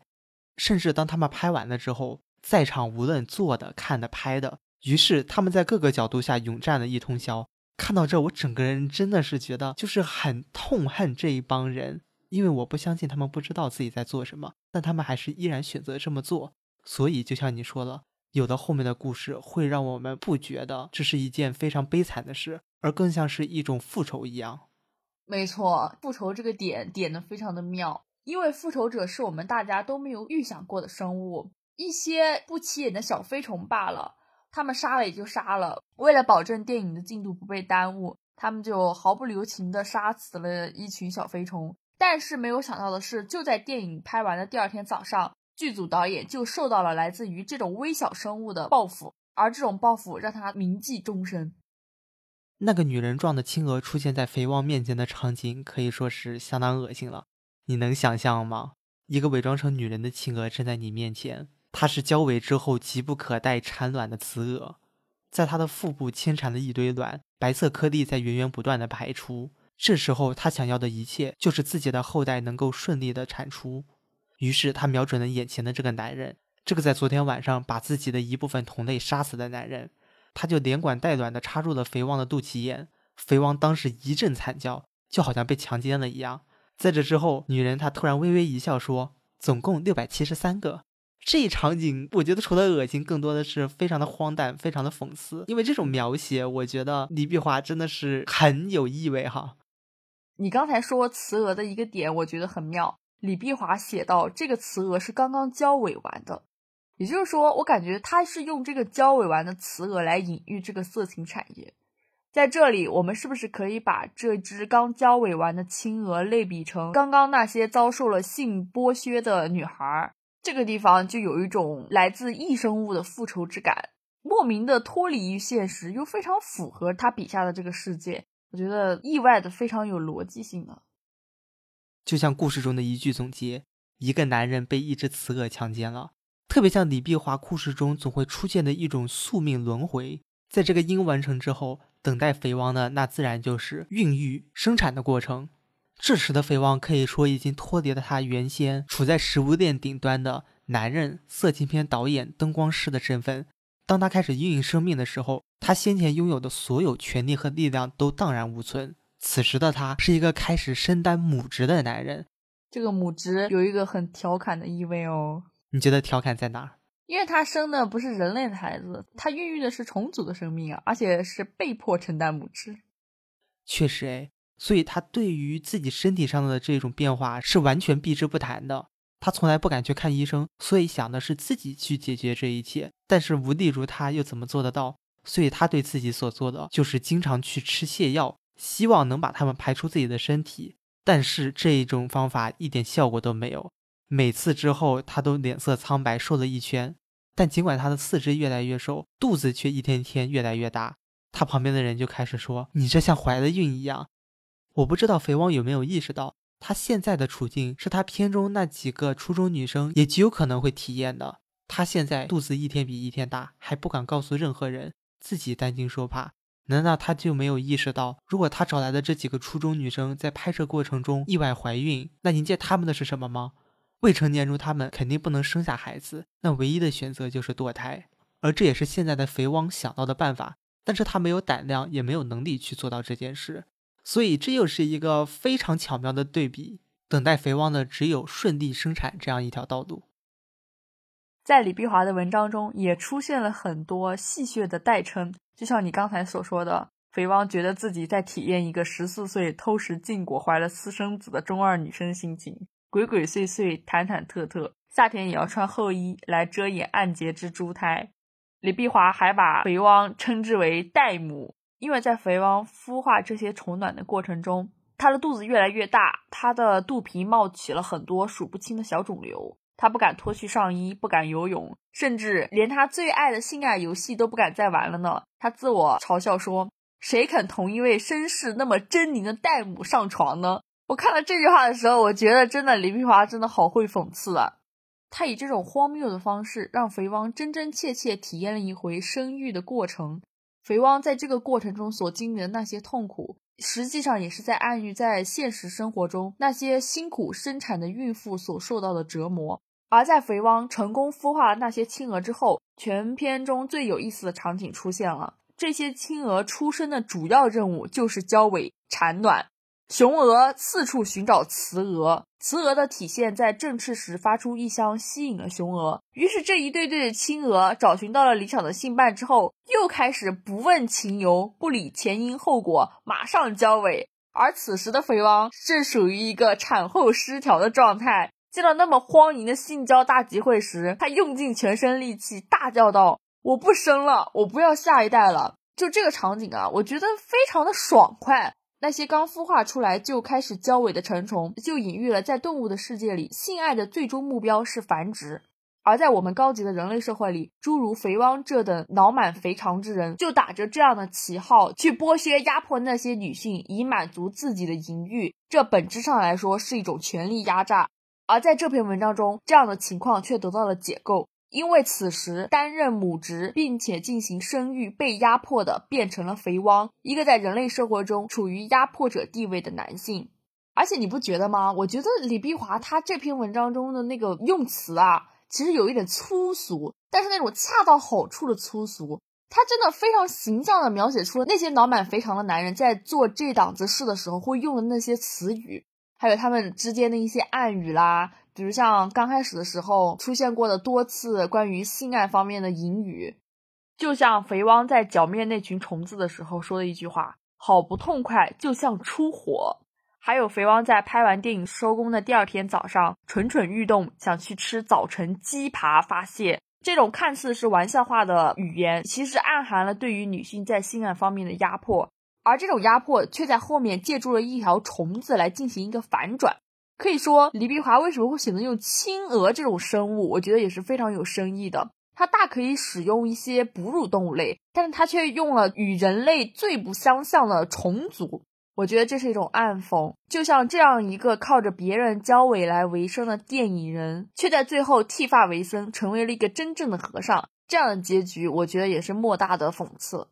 甚至当他们拍完了之后，在场无论坐的、看的、拍的，于是他们在各个角度下涌战了一通宵。看到这，我整个人真的是觉得就是很痛恨这一帮人，因为我不相信他们不知道自己在做什么，但他们还是依然选择这么做。所以，就像你说了，有的后面的故事会让我们不觉得这是一件非常悲惨的事，而更像是一种复仇一样。没错，复仇这个点点的非常的妙，因为复仇者是我们大家都没有预想过的生物，一些不起眼的小飞虫罢了。他们杀了也就杀了，为了保证电影的进度不被耽误，他们就毫不留情地杀死了一群小飞虫。但是没有想到的是，就在电影拍完的第二天早上，剧组导演就受到了来自于这种微小生物的报复，而这种报复让他铭记终身。那个女人状的青蛾出现在肥旺面前的场景可以说是相当恶心了，你能想象吗？一个伪装成女人的青蛾站在你面前。它是交尾之后急不可待产卵的雌蛾，在它的腹部牵缠了一堆卵，白色颗粒在源源不断的排出。这时候，它想要的一切就是自己的后代能够顺利的产出。于是，他瞄准了眼前的这个男人，这个在昨天晚上把自己的一部分同类杀死的男人，他就连管带卵的插入了肥王的肚脐眼。肥王当时一阵惨叫，就好像被强奸了一样。在这之后，女人她突然微微一笑，说：“总共六百七十三个。”这一场景，我觉得除了恶心，更多的是非常的荒诞，非常的讽刺。因为这种描写，我觉得李碧华真的是很有意味哈。你刚才说雌蛾的一个点，我觉得很妙。李碧华写到这个雌蛾是刚刚交尾完的，也就是说，我感觉他是用这个交尾完的雌蛾来隐喻这个色情产业。在这里，我们是不是可以把这只刚交尾完的青蛾类比成刚刚那些遭受了性剥削的女孩？这个地方就有一种来自异生物的复仇之感，莫名的脱离于现实，又非常符合他笔下的这个世界。我觉得意外的非常有逻辑性啊，就像故事中的一句总结：一个男人被一只雌蛾强奸了，特别像李碧华故事中总会出现的一种宿命轮回。在这个因完成之后，等待肥王的那自然就是孕育生产的过程。这时的肥王可以说已经脱离了他原先处在食物链顶端的男人、色情片导演、灯光师的身份。当他开始孕育生命的时候，他先前拥有的所有权利和力量都荡然无存。此时的他是一个开始身担母职的男人。这个母职有一个很调侃的意味哦。你觉得调侃在哪？因为他生的不是人类的孩子，他孕育的是重组的生命啊，而且是被迫承担母职。确实，哎。所以他对于自己身体上的这种变化是完全避之不谈的。他从来不敢去看医生，所以想的是自己去解决这一切。但是无力如他，又怎么做得到？所以他对自己所做的就是经常去吃泻药，希望能把它们排出自己的身体。但是这一种方法一点效果都没有。每次之后，他都脸色苍白，瘦了一圈。但尽管他的四肢越来越瘦，肚子却一天天越来越大。他旁边的人就开始说：“你这像怀了孕一样。”我不知道肥汪有没有意识到，她现在的处境是她片中那几个初中女生也极有可能会体验的。她现在肚子一天比一天大，还不敢告诉任何人，自己担惊受怕。难道他就没有意识到，如果他找来的这几个初中女生在拍摄过程中意外怀孕，那迎接他们的是什么吗？未成年如他们肯定不能生下孩子，那唯一的选择就是堕胎。而这也是现在的肥汪想到的办法，但是他没有胆量，也没有能力去做到这件事，所以这又是一个非常巧妙的对比。等待肥汪的只有顺利生产这样一条道路。在李碧华的文章中，也出现了很多戏谑的代称，就像你刚才所说的，肥汪觉得自己在体验一个十四岁偷食禁果、怀了私生子的中二女生心情，鬼鬼祟祟、忐忐忑忑，夏天也要穿厚衣来遮掩暗结之珠胎。李碧华还把肥汪称之为代母，因为在肥汪孵化这些虫卵的过程中，它的肚子越来越大，它的肚皮冒起了很多数不清的小肿瘤，他不敢脱去上衣，不敢游泳，甚至连他最爱的性爱游戏都不敢再玩了呢。他自我嘲笑说：“谁肯同一位身世那么狰狞的代母上床呢？”我看到这句话的时候，我觉得真的李碧华真的好会讽刺啊。他以这种荒谬的方式，让肥汪真真切切体验了一回生育的过程。肥汪在这个过程中所经历的那些痛苦，实际上也是在暗喻在现实生活中那些辛苦生产的孕妇所受到的折磨。而在肥汪成功孵化了那些青鹅之后，全片中最有意思的场景出现了。这些青鹅出生的主要任务就是交尾产卵。雄鹅四处寻找雌鹅，雌鹅的体现在振翅时发出异香，吸引了雄鹅。于是这一对对的青鹅找寻到了理想的性伴之后，又开始不问情由，不理前因后果，马上交尾。而此时的肥汪正属于一个产后失调的状态，见到那么荒淫的性交大集会时，他用尽全身力气大叫道：“我不生了，我不要下一代了。”就这个场景啊，我觉得非常的爽快。那些刚孵化出来就开始交尾的成虫，就隐喻了在动物的世界里，性爱的最终目标是繁殖；而在我们高级的人类社会里，诸如肥汪这等脑满肥肠之人，就打着这样的旗号去剥削、压迫那些女性，以满足自己的淫欲。这本质上来说是一种权力压榨。而在这篇文章中，这样的情况却得到了解构。因为此时担任母职并且进行生育被压迫的变成了肥汪，一个在人类社会中处于压迫者地位的男性。而且你不觉得吗？我觉得李碧华他这篇文章中的那个用词啊，其实有一点粗俗，但是那种恰到好处的粗俗，他真的非常形象的描写出了那些脑满肥肠的男人在做这档子事的时候会用的那些词语，还有他们之间的一些暗语啦。比如像刚开始的时候出现过的多次关于性爱方面的隐语，就像肥汪在剿灭那群虫子的时候说的一句话：“好不痛快，就像出火。”还有肥汪在拍完电影收工的第二天早上蠢蠢欲动，想去吃早晨鸡扒发泄。这种看似是玩笑话的语言，其实暗含了对于女性在性爱方面的压迫，而这种压迫却在后面借助了一条虫子来进行一个反转。可以说，李碧华为什么会选择用青鹅这种生物？我觉得也是非常有深意的。他大可以使用一些哺乳动物类，但是他却用了与人类最不相像的虫族。我觉得这是一种暗讽。就像这样一个靠着别人交尾来为生的电影人，却在最后剃发为僧，成为了一个真正的和尚。这样的结局，我觉得也是莫大的讽刺。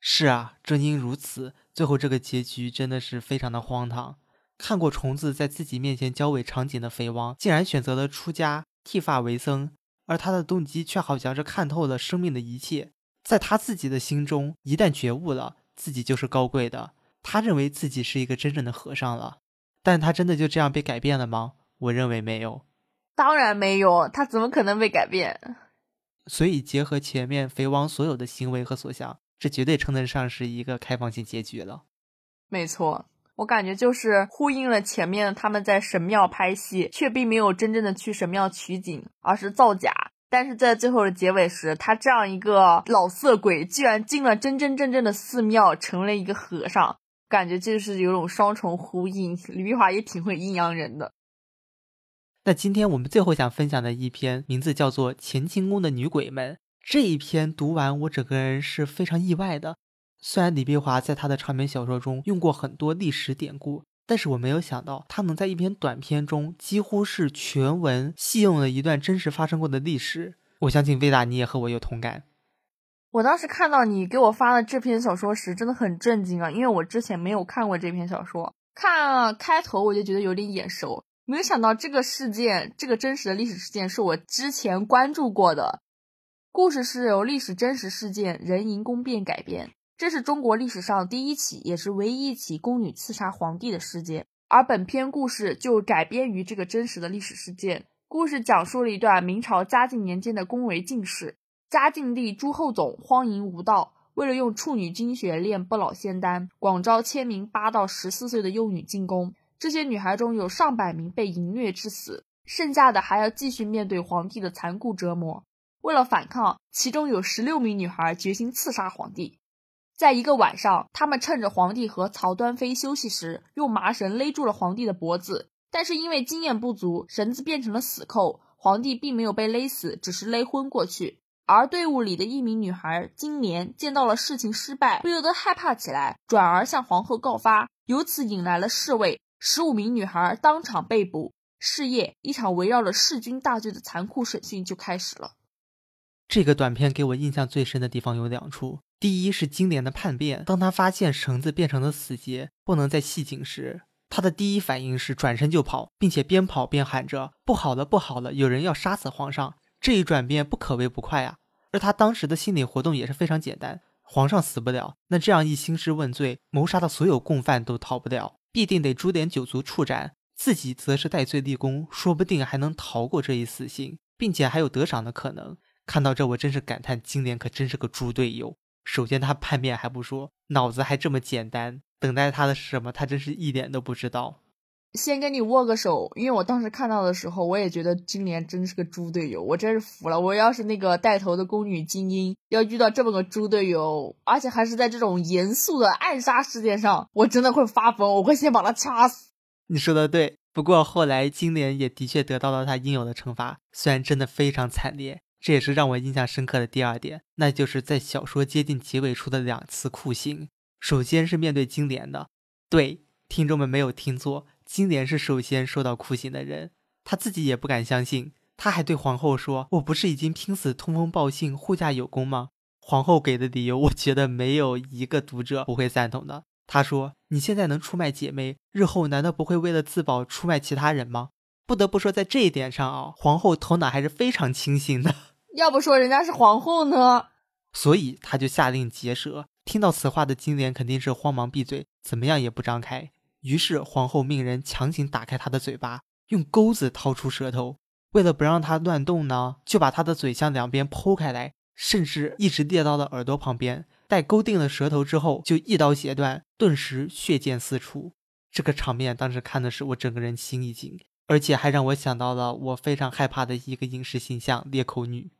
是啊，正因如此，最后这个结局真的是非常的荒唐。看过虫子在自己面前交尾场景的肥汪，竟然选择了出家剃发为僧，而他的动机却好像是看透了生命的一切。在他自己的心中，一旦觉悟了，自己就是高贵的。他认为自己是一个真正的和尚了，但他真的就这样被改变了吗？我认为没有，当然没有，他怎么可能被改变？所以结合前面肥汪所有的行为和所想，这绝对称得上是一个开放性结局了。没错。我感觉就是呼应了前面他们在神庙拍戏，却并没有真正的去神庙取景，而是造假。但是在最后的结尾时，他这样一个老色鬼，居然进了真真正正的寺庙，成了一个和尚，感觉就是有种双重呼应。李碧华也挺会阴阳人的。那今天我们最后想分享的一篇，名字叫做《乾清宫的女鬼们》。这一篇读完，我整个人是非常意外的。虽然李碧华在他的长篇小说中用过很多历史典故，但是我没有想到，他能在一篇短篇中几乎是全文戏用了一段真实发生过的历史。我相信魏达，你也和我有同感。我当时看到你给我发的这篇小说时，真的很震惊啊，因为我之前没有看过这篇小说。看开头我就觉得有点眼熟，没有想到这个事件，这个真实的历史事件是我之前关注过的。故事是由历史真实事件人淫宫变改编。这是中国历史上第一起，也是唯一一起宫女刺杀皇帝的事件，而本篇故事就改编于这个真实的历史事件。故事讲述了一段明朝嘉靖年间的宫闱进士，嘉靖帝朱厚总荒淫无道，为了用处女精血炼不老仙丹，广招千名八到十四岁的幼女进宫。这些女孩中有上百名被淫虐致死，剩下的还要继续面对皇帝的残酷折磨。为了反抗，其中有十六名女孩决心刺杀皇帝。在一个晚上，他们趁着皇帝和曹端妃休息时，用麻绳勒住了皇帝的脖子。但是因为经验不足，绳子变成了死扣，皇帝并没有被勒死，只是勒昏过去。而队伍里的一名女孩金莲见到了事情失败，不由得害怕起来，转而向皇后告发，由此引来了侍卫，十五名女孩当场被捕。是夜，一场围绕着弑君大罪的残酷审讯就开始了。这个短片给我印象最深的地方有两处。第一是经典的叛变，当他发现绳子变成了死结，不能再系紧时，他的第一反应是转身就跑，并且边跑边喊着“不好了，不好了，有人要杀死皇上！”这一转变不可谓不快啊。而他当时的心理活动也是非常简单：皇上死不了，那这样一兴师问罪，谋杀的所有共犯都逃不了，必定得株连九族处斩，自己则是戴罪立功，说不定还能逃过这一死刑，并且还有得赏的可能。看到这，我真是感叹，金莲可真是个猪队友。首先，他叛变还不说，脑子还这么简单，等待他的是什么？他真是一点都不知道。先跟你握个手，因为我当时看到的时候，我也觉得金莲真是个猪队友，我真是服了。我要是那个带头的宫女精英，要遇到这么个猪队友，而且还是在这种严肃的暗杀事件上，我真的会发疯，我会先把他掐死。你说的对，不过后来金莲也的确得到了他应有的惩罚，虽然真的非常惨烈。这也是让我印象深刻的第二点，那就是在小说接近结尾处的两次酷刑。首先是面对金莲的，对听众们没有听错，金莲是首先受到酷刑的人，她自己也不敢相信，她还对皇后说：“我不是已经拼死通风报信，护驾有功吗？”皇后给的理由，我觉得没有一个读者不会赞同的。她说：“你现在能出卖姐妹，日后难道不会为了自保出卖其他人吗？”不得不说，在这一点上啊，皇后头脑还是非常清醒的。要不说人家是皇后呢，所以他就下令结舌。听到此话的金莲肯定是慌忙闭嘴，怎么样也不张开。于是皇后命人强行打开他的嘴巴，用钩子掏出舌头。为了不让他乱动呢，就把他的嘴向两边剖开来，甚至一直裂到了耳朵旁边。待勾定了舌头之后，就一刀截断，顿时血溅四处。这个场面当时看的是我整个人心一惊，而且还让我想到了我非常害怕的一个影视形象——裂口女。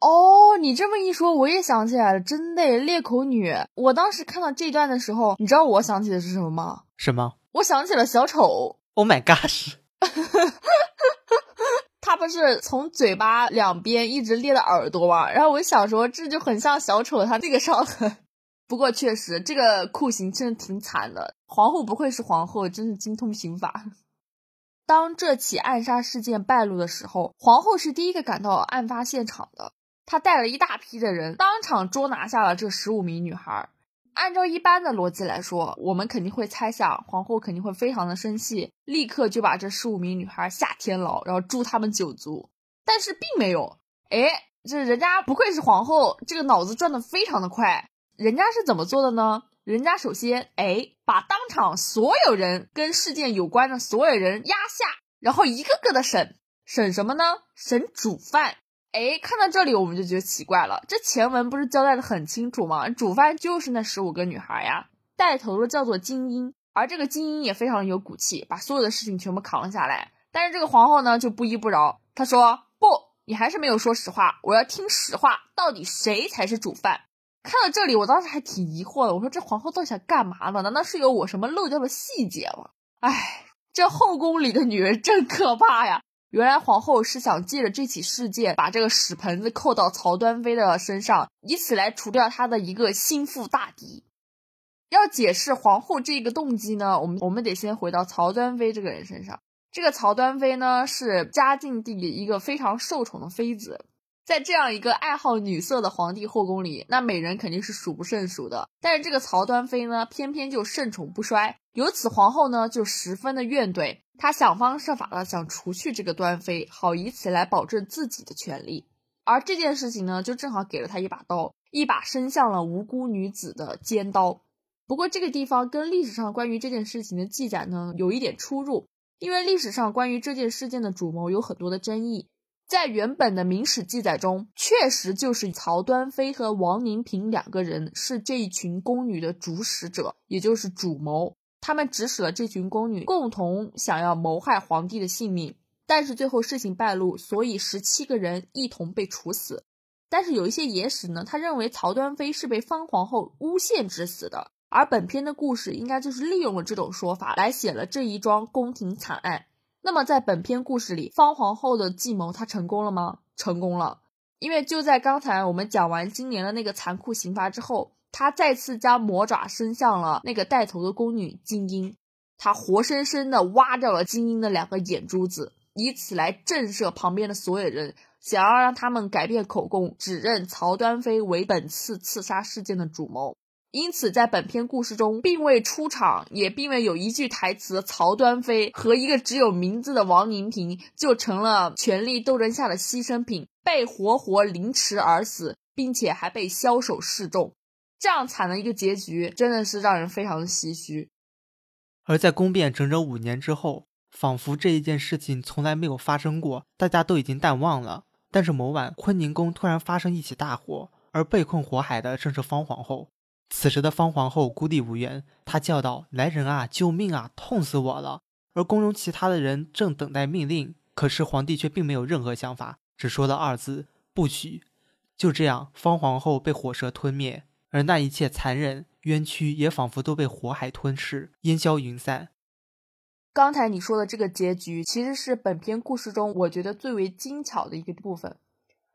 哦，你这么一说，我也想起来了，真的裂口女。我当时看到这段的时候，你知道我想起的是什么吗？什么？我想起了小丑。Oh my gosh！他不是从嘴巴两边一直裂到耳朵吗？然后我想说，这就很像小丑他那个伤痕。不过确实，这个酷刑真的挺惨的。皇后不愧是皇后，真是精通刑法。当这起暗杀事件败露的时候，皇后是第一个赶到案发现场的。她带了一大批的人，当场捉拿下了这十五名女孩。按照一般的逻辑来说，我们肯定会猜想皇后肯定会非常的生气，立刻就把这十五名女孩下天牢，然后诛他们九族。但是并没有，哎，这人家不愧是皇后，这个脑子转的非常的快。人家是怎么做的呢？人家首先，哎，把当场所有人跟事件有关的所有人压下，然后一个个的审，审什么呢？审主犯。哎，看到这里我们就觉得奇怪了，这前文不是交代的很清楚吗？主犯就是那十五个女孩呀，带头的叫做金英，而这个金英也非常有骨气，把所有的事情全部扛了下来。但是这个皇后呢就不依不饶，她说不，你还是没有说实话，我要听实话，到底谁才是主犯？看到这里，我当时还挺疑惑的，我说这皇后到底想干嘛呢？难道是有我什么漏掉的细节吗？哎，这后宫里的女人真可怕呀！原来皇后是想借着这起事件，把这个屎盆子扣到曹端妃的身上，以此来除掉她的一个心腹大敌。要解释皇后这个动机呢，我们我们得先回到曹端妃这个人身上。这个曹端妃呢，是嘉靖帝一个非常受宠的妃子。在这样一个爱好女色的皇帝后宫里，那美人肯定是数不胜数的。但是这个曹端妃呢，偏偏就盛宠不衰，由此皇后呢就十分的怨怼，她想方设法的想除去这个端妃，好以此来保证自己的权利。而这件事情呢，就正好给了她一把刀，一把伸向了无辜女子的尖刀。不过这个地方跟历史上关于这件事情的记载呢，有一点出入，因为历史上关于这件事件的主谋有很多的争议。在原本的明史记载中，确实就是曹端妃和王宁嫔两个人是这一群宫女的主使者，也就是主谋。他们指使了这群宫女，共同想要谋害皇帝的性命。但是最后事情败露，所以十七个人一同被处死。但是有一些野史呢，他认为曹端妃是被方皇后诬陷致死的。而本片的故事应该就是利用了这种说法来写了这一桩宫廷惨案。那么，在本片故事里，方皇后的计谋她成功了吗？成功了，因为就在刚才我们讲完今年的那个残酷刑罚之后，她再次将魔爪伸向了那个带头的宫女金英，她活生生的挖掉了金英的两个眼珠子，以此来震慑旁边的所有人，想要让他们改变口供，指认曹端妃为本次刺杀事件的主谋。因此，在本片故事中，并未出场，也并未有一句台词，曹端妃和一个只有名字的王宁嫔就成了权力斗争下的牺牲品，被活活凌迟而死，并且还被枭首示众。这样惨的一个结局，真的是让人非常的唏嘘。而在宫变整整五年之后，仿佛这一件事情从来没有发生过，大家都已经淡忘了。但是某晚，坤宁宫突然发生一起大火，而被困火海的正是方皇后。此时的方皇后孤立无援，她叫道：“来人啊，救命啊！痛死我了！”而宫中其他的人正等待命令，可是皇帝却并没有任何想法，只说了二字：“不许。”就这样，方皇后被火蛇吞灭，而那一切残忍冤屈也仿佛都被火海吞噬，烟消云散。刚才你说的这个结局，其实是本片故事中我觉得最为精巧的一个部分。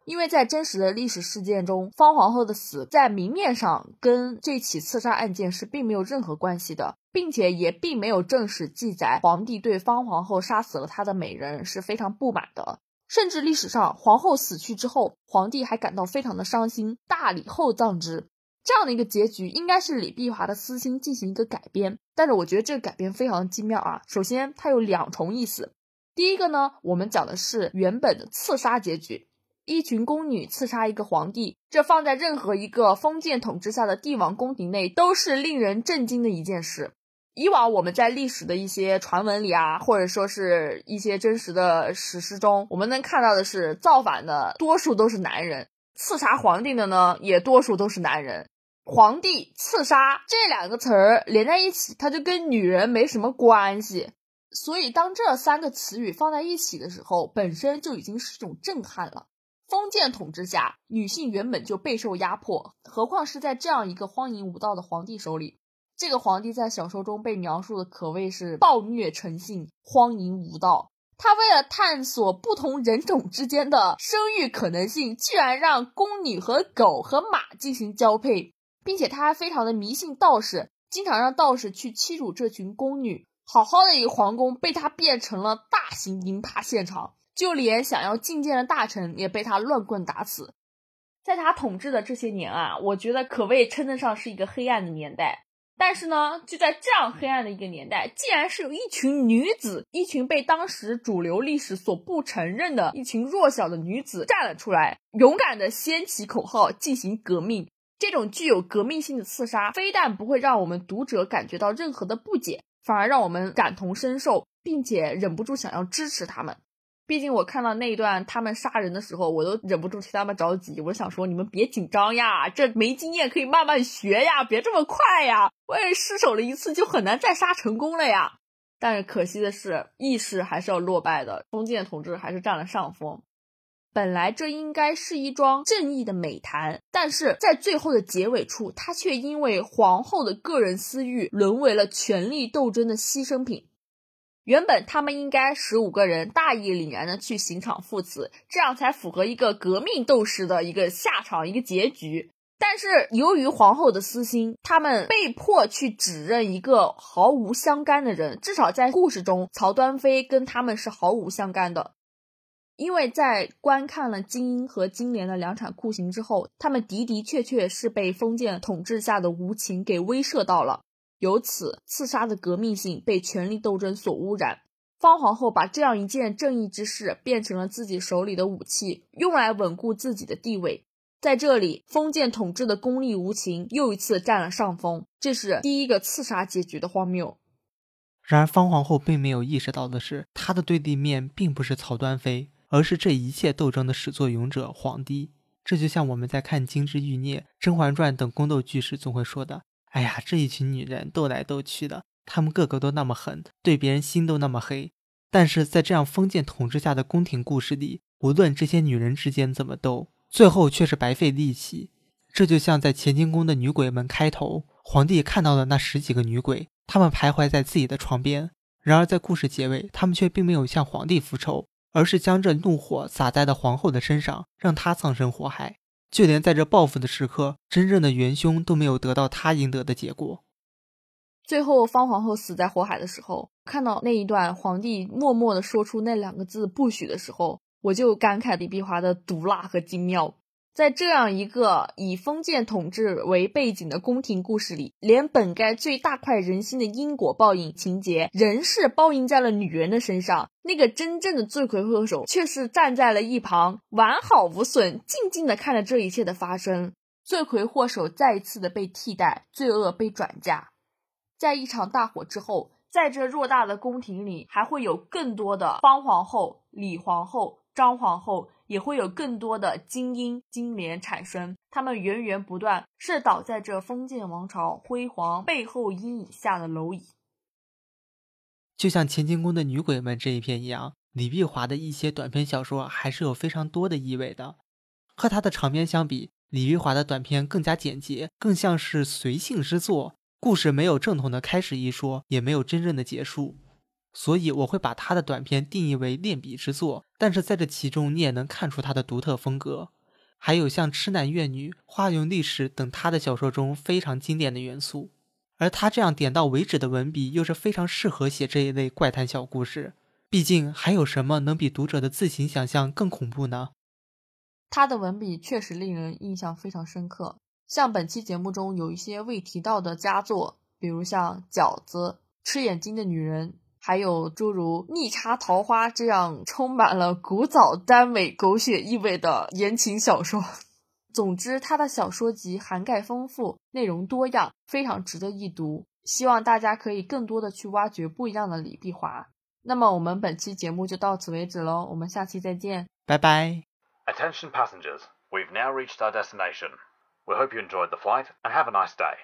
因为在真实的历史事件中，方皇后的死在明面上跟这起刺杀案件是并没有任何关系的，并且也并没有正史记载皇帝对方皇后杀死了他的美人是非常不满的。甚至历史上皇后死去之后，皇帝还感到非常的伤心，大礼后葬之。这样的一个结局，应该是李碧华的私心进行一个改编。但是我觉得这个改编非常精妙啊！首先，它有两重意思。第一个呢，我们讲的是原本的刺杀结局。一群宫女刺杀一个皇帝，这放在任何一个封建统治下的帝王宫廷内都是令人震惊的一件事。以往我们在历史的一些传闻里啊，或者说是一些真实的史诗中，我们能看到的是，造反的多数都是男人，刺杀皇帝的呢，也多数都是男人。皇帝刺杀这两个词儿连在一起，它就跟女人没什么关系。所以，当这三个词语放在一起的时候，本身就已经是一种震撼了。封建统治下，女性原本就备受压迫，何况是在这样一个荒淫无道的皇帝手里。这个皇帝在小说中被描述的可谓是暴虐成性、荒淫无道。他为了探索不同人种之间的生育可能性，居然让宫女和狗和马进行交配，并且他还非常的迷信道士，经常让道士去欺辱这群宫女。好好的一个皇宫，被他变成了大型淫趴现场。就连想要觐见的大臣也被他乱棍打死。在他统治的这些年啊，我觉得可谓称得上是一个黑暗的年代。但是呢，就在这样黑暗的一个年代，竟然是有一群女子，一群被当时主流历史所不承认的一群弱小的女子站了出来，勇敢的掀起口号进行革命。这种具有革命性的刺杀，非但不会让我们读者感觉到任何的不解，反而让我们感同身受，并且忍不住想要支持他们。毕竟我看到那一段他们杀人的时候，我都忍不住替他们着急。我想说，你们别紧张呀，这没经验可以慢慢学呀，别这么快呀。我也失手了一次，就很难再杀成功了呀。但是可惜的是，意识还是要落败的，封建统治还是占了上风。本来这应该是一桩正义的美谈，但是在最后的结尾处，他却因为皇后的个人私欲，沦为了权力斗争的牺牲品。原本他们应该十五个人大义凛然的去刑场赴死，这样才符合一个革命斗士的一个下场一个结局。但是由于皇后的私心，他们被迫去指认一个毫无相干的人。至少在故事中，曹端妃跟他们是毫无相干的。因为在观看了金英和金莲的两场酷刑之后，他们的的确确是被封建统治下的无情给威慑到了。由此，刺杀的革命性被权力斗争所污染。方皇后把这样一件正义之事变成了自己手里的武器，用来稳固自己的地位。在这里，封建统治的功利无情又一次占了上风，这是第一个刺杀结局的荒谬。然而，方皇后并没有意识到的是，她的对立面并不是曹端妃，而是这一切斗争的始作俑者——皇帝。这就像我们在看《金枝欲孽》《甄嬛传》等宫斗剧时总会说的：“哎呀，这一群女人斗来斗去的，她们个个都那么狠，对别人心都那么黑。”但是在这样封建统治下的宫廷故事里，无论这些女人之间怎么斗，最后却是白费力气，这就像在乾清宫的女鬼们开头，皇帝看到了那十几个女鬼，她们徘徊在自己的床边。然而在故事结尾，他们却并没有向皇帝复仇，而是将这怒火撒在了皇后的身上，让她葬身火海。就连在这报复的时刻，真正的元凶都没有得到他应得的结果。最后，方皇后死在火海的时候，看到那一段皇帝默默的说出那两个字“不许”的时候。我就感慨李碧华的毒辣和精妙，在这样一个以封建统治为背景的宫廷故事里，连本该最大快人心的因果报应情节，仍是报应在了女人的身上。那个真正的罪魁祸首，却是站在了一旁，完好无损，静静的看着这一切的发生。罪魁祸首再一次的被替代，罪恶被转嫁。在一场大火之后，在这偌大的宫廷里，还会有更多的方皇后、李皇后。张皇后也会有更多的精英、金莲产生，他们源源不断，是倒在这封建王朝辉煌背后阴影下的蝼蚁。就像乾清宫的女鬼们这一篇一样，李碧华的一些短篇小说还是有非常多的意味的。和他的长篇相比，李碧华的短篇更加简洁，更像是随性之作，故事没有正统的开始一说，也没有真正的结束。所以我会把他的短篇定义为练笔之作，但是在这其中你也能看出他的独特风格，还有像《痴男怨女》《花园历史》等他的小说中非常经典的元素。而他这样点到为止的文笔又是非常适合写这一类怪谈小故事。毕竟还有什么能比读者的自行想象更恐怖呢？他的文笔确实令人印象非常深刻，像本期节目中有一些未提到的佳作，比如像《饺子》《吃眼睛的女人》。还有诸如《逆插桃花》这样充满了古早耽美狗血意味的言情小说。总之，他的小说集涵盖丰富，内容多样，非常值得一读。希望大家可以更多的去挖掘不一样的李碧华。那么，我们本期节目就到此为止喽，我们下期再见，拜拜。Attention passengers, we've now reached our destination. We hope you enjoyed the flight and have a nice day.